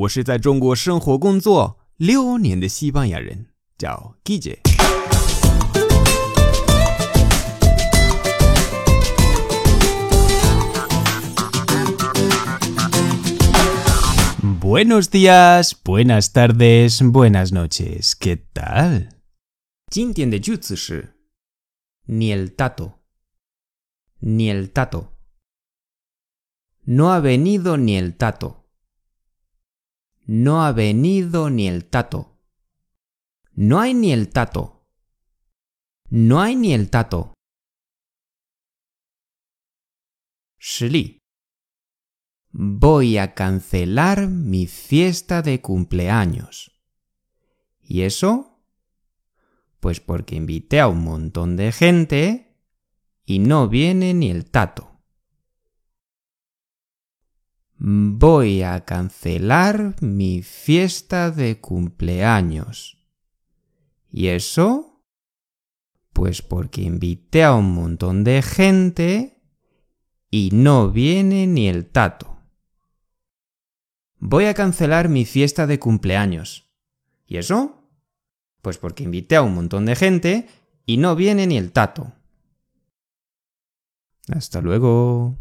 我是在中国生活工作六年的西班牙人，叫 Guille。Buenos días, buenas tardes, buenas noches. ¿Qué tal? 今天的句子是 ni el tato, ni el tato. No ha venido ni el tato. No ha venido ni el tato. No hay ni el tato. No hay ni el tato. 实例 Voy a cancelar mi fiesta de cumpleaños. ¿Y eso? Pues porque invité a un montón de gente y no viene ni el tato. Voy a cancelar mi fiesta de cumpleaños. ¿Y eso? Pues porque invité a un montón de gente y no viene ni el tato. Voy a cancelar mi fiesta de cumpleaños. ¿Y eso? Pues porque invité a un montón de gente y no viene ni el tato. Hasta luego.